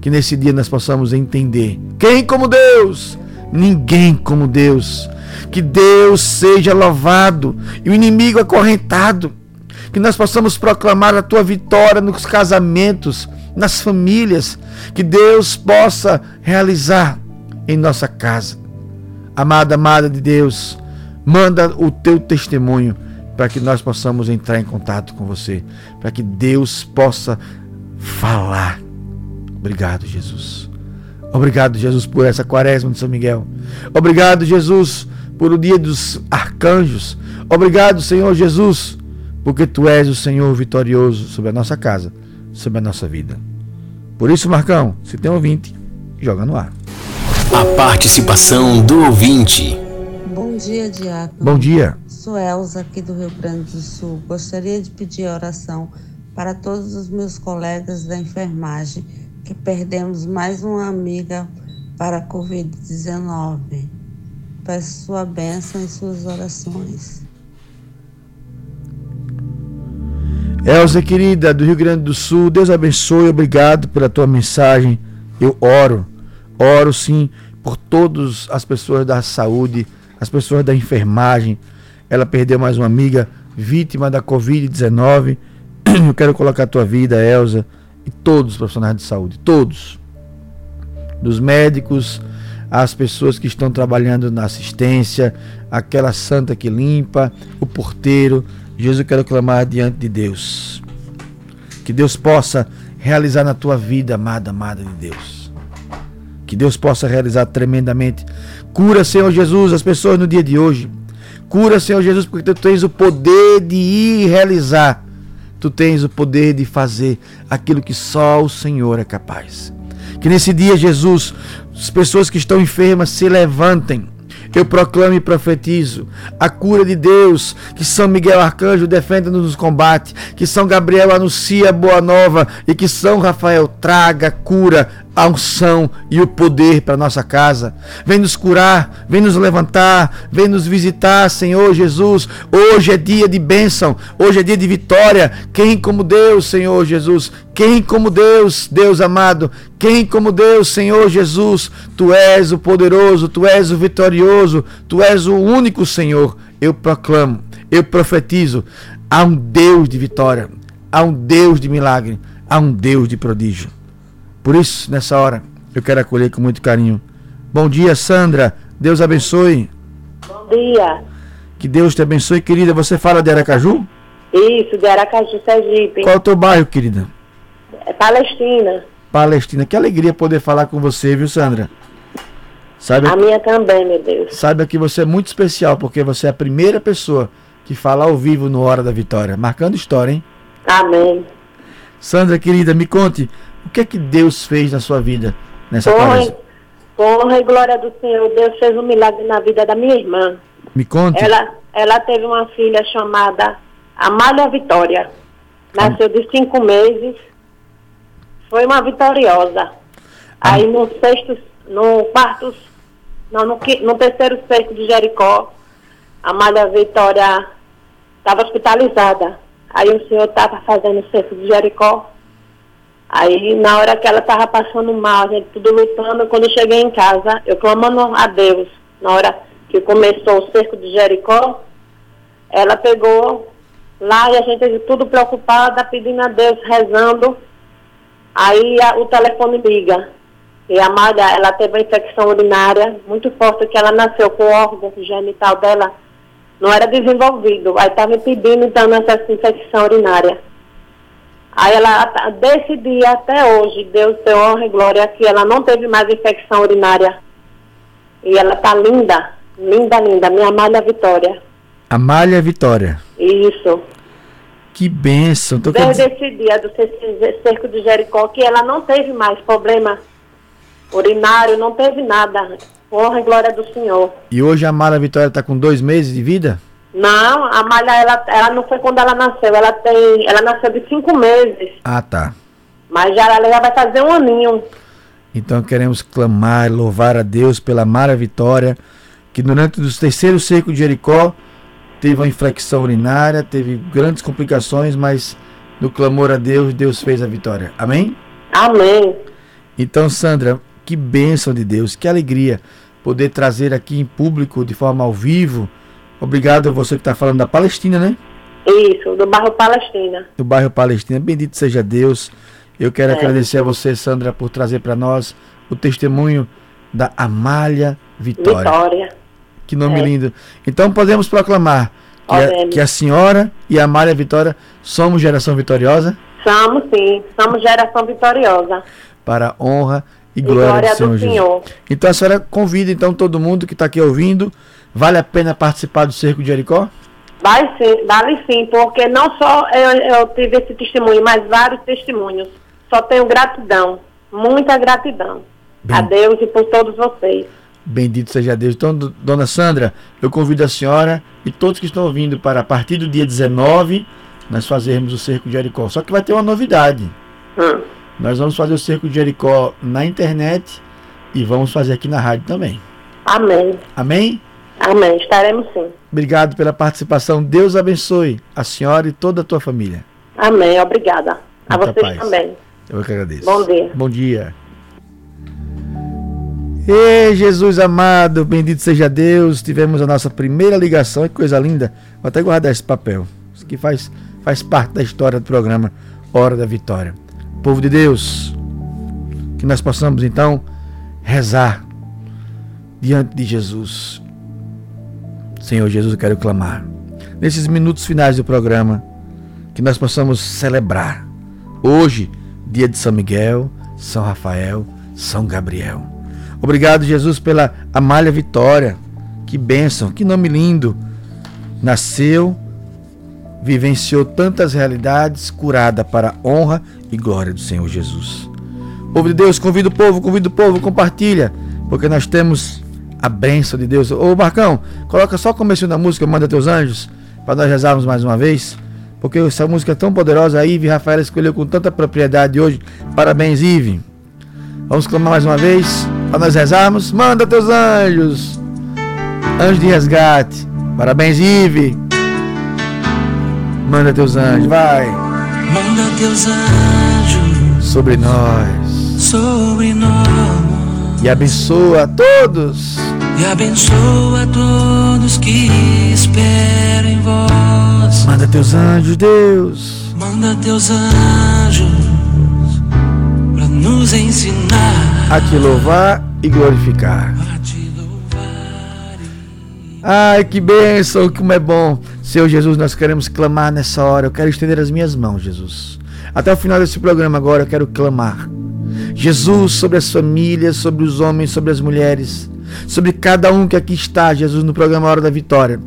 Que nesse dia nós possamos entender: quem como Deus? Ninguém como Deus. Que Deus seja louvado e o inimigo acorrentado. Que nós possamos proclamar a tua vitória nos casamentos, nas famílias. Que Deus possa realizar em nossa casa. Amada, amada de Deus, manda o teu testemunho para que nós possamos entrar em contato com você, para que Deus possa falar. Obrigado, Jesus. Obrigado, Jesus, por essa quaresma de São Miguel. Obrigado, Jesus, por o dia dos arcanjos. Obrigado, Senhor Jesus, porque tu és o Senhor vitorioso sobre a nossa casa, sobre a nossa vida. Por isso, Marcão, se tem ouvinte, joga no ar. A participação do ouvinte. Bom dia, Diácono. Bom dia. Sou Elza, aqui do Rio Grande do Sul. Gostaria de pedir oração para todos os meus colegas da enfermagem que perdemos mais uma amiga para a Covid-19. Peço sua bênção e suas orações. Elza, querida, do Rio Grande do Sul, Deus abençoe, obrigado pela tua mensagem. Eu oro, oro sim por todas as pessoas da saúde, as pessoas da enfermagem. Ela perdeu mais uma amiga vítima da Covid-19. Eu quero colocar a tua vida, Elza, e todos os profissionais de saúde, todos. Dos médicos, as pessoas que estão trabalhando na assistência, aquela santa que limpa, o porteiro. Jesus, eu quero clamar diante de Deus. Que Deus possa realizar na tua vida, amada, amada de Deus. Que Deus possa realizar tremendamente. Cura, Senhor Jesus, as pessoas no dia de hoje. Cura, Senhor Jesus, porque tu tens o poder de ir e realizar. Tu tens o poder de fazer aquilo que só o Senhor é capaz. Que nesse dia, Jesus, as pessoas que estão enfermas se levantem. Eu proclamo e profetizo a cura de Deus, que São Miguel Arcanjo defenda-nos nos combates, que São Gabriel anuncia a boa nova e que São Rafael traga cura, a unção e o poder para nossa casa. Vem nos curar, vem nos levantar, vem nos visitar, Senhor Jesus. Hoje é dia de bênção, hoje é dia de vitória. Quem como Deus, Senhor Jesus? Quem como Deus, Deus amado? Quem como Deus, Senhor Jesus? Tu és o poderoso, tu és o vitorioso, tu és o único Senhor. Eu proclamo, eu profetizo. Há um Deus de vitória, há um Deus de milagre, há um Deus de prodígio. Por isso, nessa hora, eu quero acolher com muito carinho. Bom dia, Sandra. Deus abençoe. Bom dia. Que Deus te abençoe, querida. Você fala de Aracaju? Isso, de Aracaju, Sergipe. Qual é o teu bairro, querida? É Palestina. Palestina. Que alegria poder falar com você, viu, Sandra? Sabe, A minha também, meu Deus. saiba que você é muito especial, porque você é a primeira pessoa que fala ao vivo no Hora da Vitória. Marcando história, hein? Amém. Sandra, querida, me conte o que é que Deus fez na sua vida nessa Honra, quaresma. honra e glória do Senhor. Deus fez um milagre na vida da minha irmã. Me conte. Ela, ela teve uma filha chamada Amália Vitória. Nasceu de cinco meses. Foi uma vitoriosa. Aí no sexto, no quarto, não, no, no terceiro cerco de Jericó, a Amália Vitória estava hospitalizada. Aí o senhor estava fazendo o cerco de Jericó. Aí na hora que ela estava passando mal, a gente tudo lutando, quando eu cheguei em casa, eu clamando a Deus, na hora que começou o cerco de Jericó, ela pegou lá e a gente tudo preocupada, pedindo a Deus, rezando. Aí a- o telefone liga. E a Malha, ela teve uma infecção urinária muito forte, que ela nasceu com o órgão genital dela, não era desenvolvido. Aí estava impedindo, então, essa infecção urinária. Aí ela, tá- desse dia até hoje, Deus deu honra e glória que ela não teve mais infecção urinária. E ela tá linda, linda, linda. Minha Malha Vitória. Amália Vitória. Isso. Que bênção. Quer Desde dizer- esse dia do cer- cerco de Jericó, que ela não teve mais problema urinário, não teve nada. Honra e glória do Senhor. E hoje a Amália Vitória está com dois meses de vida? Não, a Malha, ela, ela não foi quando ela nasceu, ela tem. Ela nasceu de cinco meses, Ah, tá. mas já ela já vai fazer um aninho. Então queremos clamar, louvar a Deus pela Mara Vitória, que durante o terceiro cerco de Jericó teve uma infecção urinária, teve grandes complicações, mas no clamor a Deus, Deus fez a vitória. Amém? Amém. Então, Sandra, que bênção de Deus, que alegria poder trazer aqui em público, de forma ao vivo. Obrigado a você que está falando da Palestina, né? Isso, do bairro Palestina. do bairro Palestina. Bendito seja Deus. Eu quero É. agradecer a você, Sandra, por trazer para nós o testemunho da Amália Vitória. Vitória. Que nome É. lindo. Então podemos proclamar que a, que a senhora e a Amália Vitória somos geração vitoriosa Somos sim, somos geração vitoriosa. para a honra e E glória, glória do Senhor do Jesus. Senhor. Então a senhora convida então todo mundo que está aqui ouvindo. Vale a pena participar do Cerco de Jericó? Vai sim, vale sim, porque não só eu, eu tive esse testemunho, mas vários testemunhos. Só tenho gratidão, muita gratidão a Deus e por todos vocês. Bendito seja Deus. Então, do- dona Sandra, eu convido a senhora e todos que estão ouvindo para a partir do dia 19 nós fazermos o Cerco de Jericó. Só que vai ter uma novidade. Hum. Nós vamos fazer o Cerco de Jericó na internet e vamos fazer aqui na rádio também. Amém. Amém? Amém. Estaremos sim. Obrigado pela participação. Deus abençoe a senhora e toda a tua família. Amém. Obrigada. A Muita vocês paz. também. Eu que agradeço. Bom dia. Bom dia. Ei, Jesus amado, bendito seja Deus. Tivemos a nossa primeira ligação, que coisa linda. Vou até guardar esse papel. Isso que faz, faz parte da história do programa Hora da Vitória. Povo de Deus, que nós possamos então rezar diante de Jesus. Senhor Jesus, eu quero clamar. Nesses minutos finais do programa, que nós possamos celebrar hoje, dia de São Miguel, São Rafael, São Gabriel. Obrigado, Jesus, pela Amália Vitória. Que bênção, que nome lindo. Nasceu, vivenciou tantas realidades, curada para a honra e glória do Senhor Jesus. Povo de Deus, convido o povo, convido o povo, compartilha, porque nós temos a bênção de Deus. Ô Marcão, coloca só o começo da música, manda teus anjos, para nós rezarmos mais uma vez. Porque essa música é tão poderosa, a Ive Rafaela escolheu com tanta propriedade hoje. Parabéns, Ive. Vamos clamar mais uma vez, para nós rezarmos. Manda teus anjos, anjos de resgate. Parabéns, Ive. Manda teus anjos, vai. Manda teus anjos Sobre nós. sobre nós E abençoa a todos. E abençoa todos que esperam em vós. Manda teus anjos, Deus. Manda teus anjos para nos ensinar A te louvar e glorificar. a te louvar. Ai, que bênção, como é bom. Senhor Jesus, nós queremos clamar nessa hora. Eu quero estender as minhas mãos, Jesus. Até o final desse programa agora eu quero clamar. Jesus, sobre as famílias, sobre os homens, sobre as mulheres, sobre cada um que aqui está, Jesus, no programa Hora da Vitória.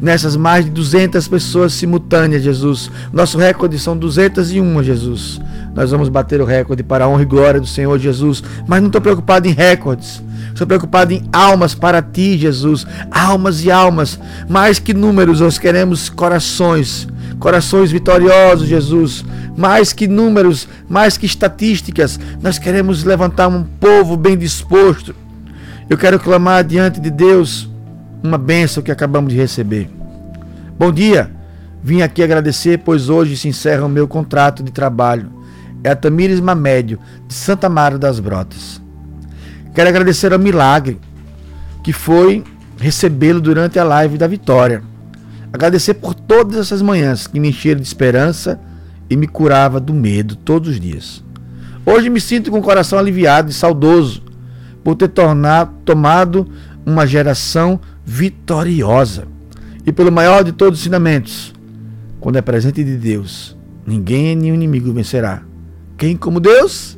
Nessas mais de 200 pessoas simultâneas, Jesus. Nosso recorde são 201, Jesus. Nós vamos bater o recorde para a honra e glória do Senhor Jesus. Mas não estou preocupado em recordes. Estou preocupado em almas para ti, Jesus. Almas e almas. Mais que números, nós queremos corações. Corações vitoriosos, Jesus. Mais que números, mais que estatísticas. Nós queremos levantar um povo bem disposto. Eu quero clamar diante de Deus uma bênção que acabamos de receber. Bom dia. Vim aqui agradecer, pois hoje se encerra o meu contrato de trabalho. É a Tamires Mamédio, de Santa Mara das Brotas. Quero agradecer ao milagre que foi recebê-lo durante a live da vitória. Agradecer por todas essas manhãs que me encheram de esperança e me curava do medo todos os dias. Hoje me sinto com o coração aliviado e saudoso por ter tornado, tomado uma geração vitoriosa. E pelo maior de todos os ensinamentos, quando é presente de Deus, ninguém nem o inimigo vencerá. Quem como Deus?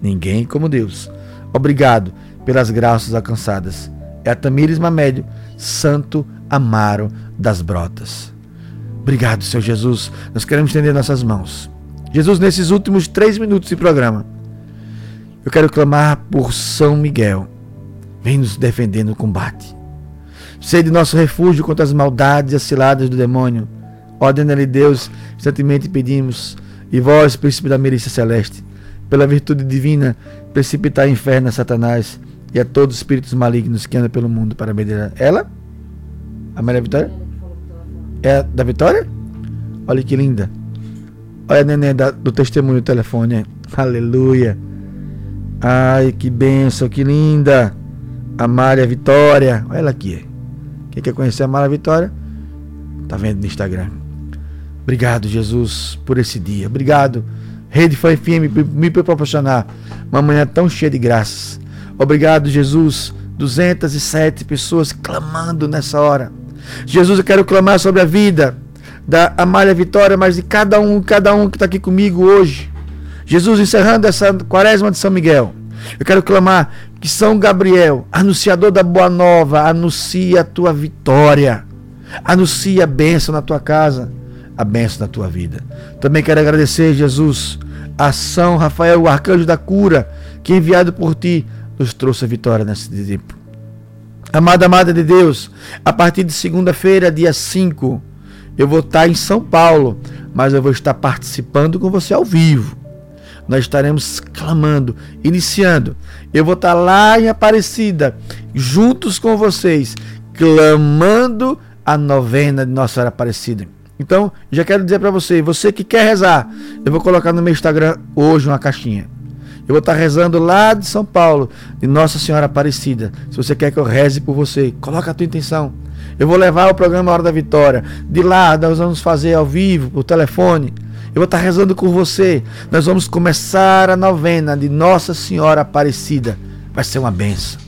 Ninguém como Deus. Obrigado pelas graças alcançadas. É a Tamires Mamédio, Santo Amaro das Brotas. Obrigado, Senhor Jesus. Nós queremos estender nossas mãos. Jesus, nesses últimos três minutos de programa, eu quero clamar por São Miguel. Vem nos defender no combate. Sede nosso refúgio contra as maldades e as ciladas do demônio. Ordena-lhe Deus, instantemente pedimos, e vós, príncipe da milícia celeste, pela virtude divina, precipitar inferno a Satanás e a todos os espíritos malignos que andam pelo mundo para medir ela? A Maria Vitória? É da Vitória? Olha que linda. Olha a neném da- do testemunho do telefone. Aleluia. Ai, que benção, que linda. A Maria Vitória. Olha ela aqui. Quem quer conhecer a Maria Vitória? Tá vendo no Instagram. Obrigado, Jesus, por esse dia. Obrigado, Rede Fã FM, por me proporcionar uma manhã tão cheia de graças. Obrigado, Jesus. 207 pessoas clamando nessa hora. Jesus, eu quero clamar sobre a vida da Amália Vitória, mas de cada um, cada um que está aqui comigo hoje. Jesus, encerrando essa quaresma de São Miguel, eu quero clamar que São Gabriel, anunciador da boa nova, anuncia a tua vitória, anuncia a bênção na tua casa, a bênção na tua vida. Também quero agradecer, Jesus, a São Rafael, o arcanjo da cura, que enviado por ti nos trouxe a vitória nesse tempo. Amada, amada de Deus, a partir de segunda-feira, dia 5, eu vou estar em São Paulo, mas eu vou estar participando com você ao vivo. Nós estaremos clamando, iniciando. Eu vou estar lá em Aparecida, juntos com vocês, clamando a novena de Nossa Senhora Aparecida. Então, já quero dizer para você, você que quer rezar, eu vou colocar no meu Instagram hoje uma caixinha. Eu vou estar rezando lá de São Paulo, de Nossa Senhora Aparecida. Se você quer que eu reze por você, coloca a tua intenção. Eu vou levar o programa Hora da Vitória. De lá, nós vamos fazer ao vivo, por telefone. Eu vou estar rezando com você. Nós vamos começar a novena de Nossa Senhora Aparecida. Vai ser uma benção.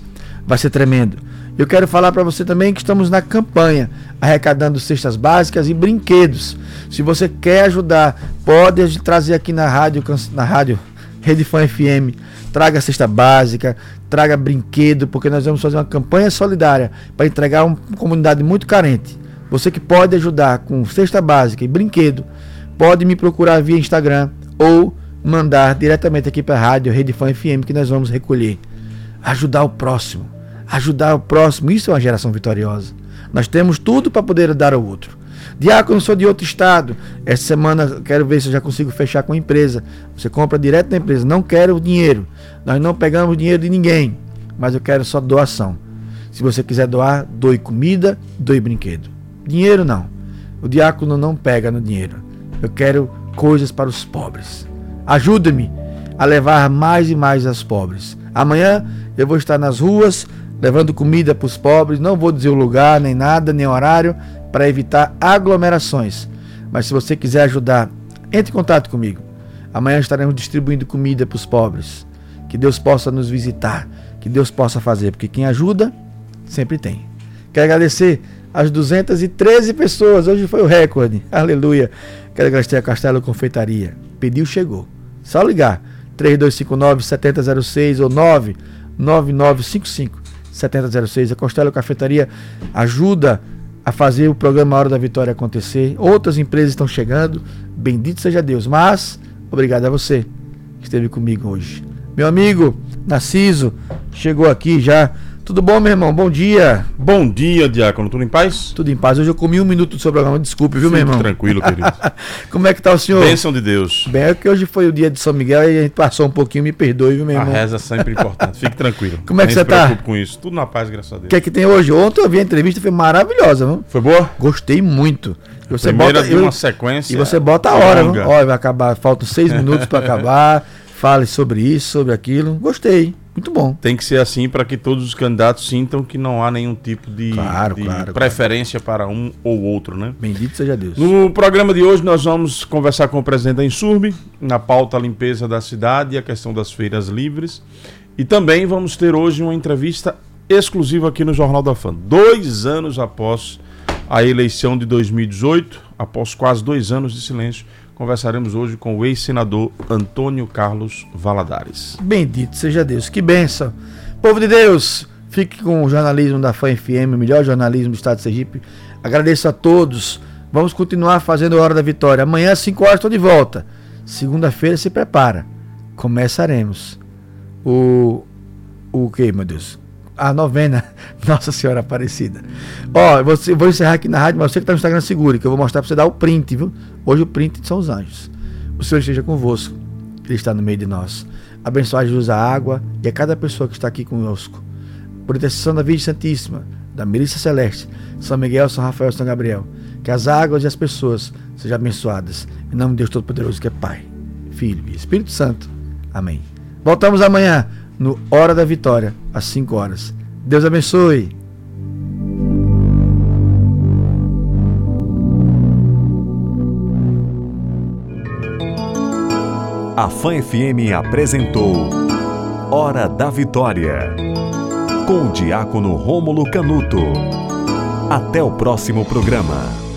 Vai ser tremendo. Eu quero falar para você também que estamos na campanha arrecadando cestas básicas e brinquedos. Se você quer ajudar, pode trazer aqui na rádio, na rádio Rede Fã FM. Traga cesta básica, traga brinquedo, porque nós vamos fazer uma campanha solidária para entregar uma comunidade muito carente. Você que pode ajudar com cesta básica e brinquedo, pode me procurar via Instagram ou mandar diretamente aqui para a rádio Rede Fã FM que nós vamos recolher. Ajudar o próximo, ajudar o próximo. Isso é uma geração vitoriosa. Nós temos tudo para poder dar ao outro. Diácono, sou de outro estado. Essa semana quero ver se eu já consigo fechar com a empresa. Você compra direto da empresa. Não quero dinheiro. Nós não pegamos dinheiro de ninguém. Mas eu quero só doação. Se você quiser doar, doe comida, doe brinquedo. Dinheiro não. O diácono não pega no dinheiro. Eu quero coisas para os pobres. Ajuda-me a levar mais e mais aos pobres. Amanhã eu vou estar nas ruas levando comida para os pobres. Não vou dizer o lugar, nem nada, nem horário, para evitar aglomerações. Mas se você quiser ajudar, entre em contato comigo. Amanhã estaremos distribuindo comida para os pobres. Que Deus possa nos visitar, que Deus possa fazer, porque quem ajuda sempre tem. Quero agradecer as 213 pessoas. Hoje foi o recorde. Aleluia. Quero agradecer a Castelo Confeitaria. Pediu, chegou. Só ligar. 3259 7006 ou 99955 7006. A Castelo Cafeitaria ajuda a fazer o programa Hora da Vitória acontecer. Outras empresas estão chegando. Bendito seja Deus. Mas, obrigado a você que esteve comigo hoje. Meu amigo Narciso chegou aqui já. Tudo bom, meu irmão? Bom dia. Bom dia, Diácono. Tudo em paz? Tudo em paz. Hoje eu comi um minuto do seu programa. Desculpe, viu, meu Fique irmão? tranquilo, querido. Como é que tá o senhor? Bênção de Deus. Bem, é que hoje foi o dia de São Miguel e a gente passou um pouquinho. Me perdoe, viu, meu A irmão? reza é sempre importante. Fique tranquilo. Como é que você tá? preocupe com isso. Tudo na paz, graças a Deus. O que é que tem hoje? Ontem eu vi a entrevista, foi maravilhosa, viu? Foi boa? Gostei muito. Você Primeira bota, de uma eu- sequência E você bota a hora, longa. viu? Ó, vai acabar, faltam seis minutos para acabar. Fale sobre isso, sobre aquilo. Gostei. Muito bom. Tem que ser assim para que todos os candidatos sintam que não há nenhum tipo de, Claro, de claro, preferência para um ou outro, né? Bendito seja Deus. No programa de hoje nós vamos conversar com o presidente da Insurb, na pauta a limpeza da cidade e a questão das feiras livres. E também vamos ter hoje uma entrevista exclusiva aqui no Jornal da Fã. Dois anos após a eleição de 2018, após quase dois anos de silêncio, conversaremos hoje com o ex-senador Antônio Carlos Valadares. Bendito seja Deus. Que benção. Povo de Deus, fique com o jornalismo da FAM FM, o melhor jornalismo do estado de Sergipe. Agradeço a todos. Vamos continuar fazendo a Hora da Vitória. Amanhã, às 5 horas, estou de volta. Segunda-feira, se prepara. Começaremos. O. O que, meu Deus? A novena. Nossa Senhora Aparecida. Ó, você, vou encerrar aqui na rádio, mas você que está no Instagram, segure, que eu vou mostrar para você dar o print, viu? Hoje o print são os anjos. O Senhor esteja convosco. Ele está no meio de nós. Abençoar Jesus a água e a cada pessoa que está aqui conosco. Intercessão da Virgem Santíssima, da Milícia Celeste, São Miguel, São Rafael, São Gabriel. Que as águas e as pessoas sejam abençoadas. Em nome de Deus Todo-Poderoso, que é Pai, Filho e Espírito Santo. Amém. Voltamos amanhã no Hora da Vitória, às 5 horas. Deus abençoe. A Fã FM apresentou Hora da Vitória, com o diácono Rômulo Canuto. Até o próximo programa.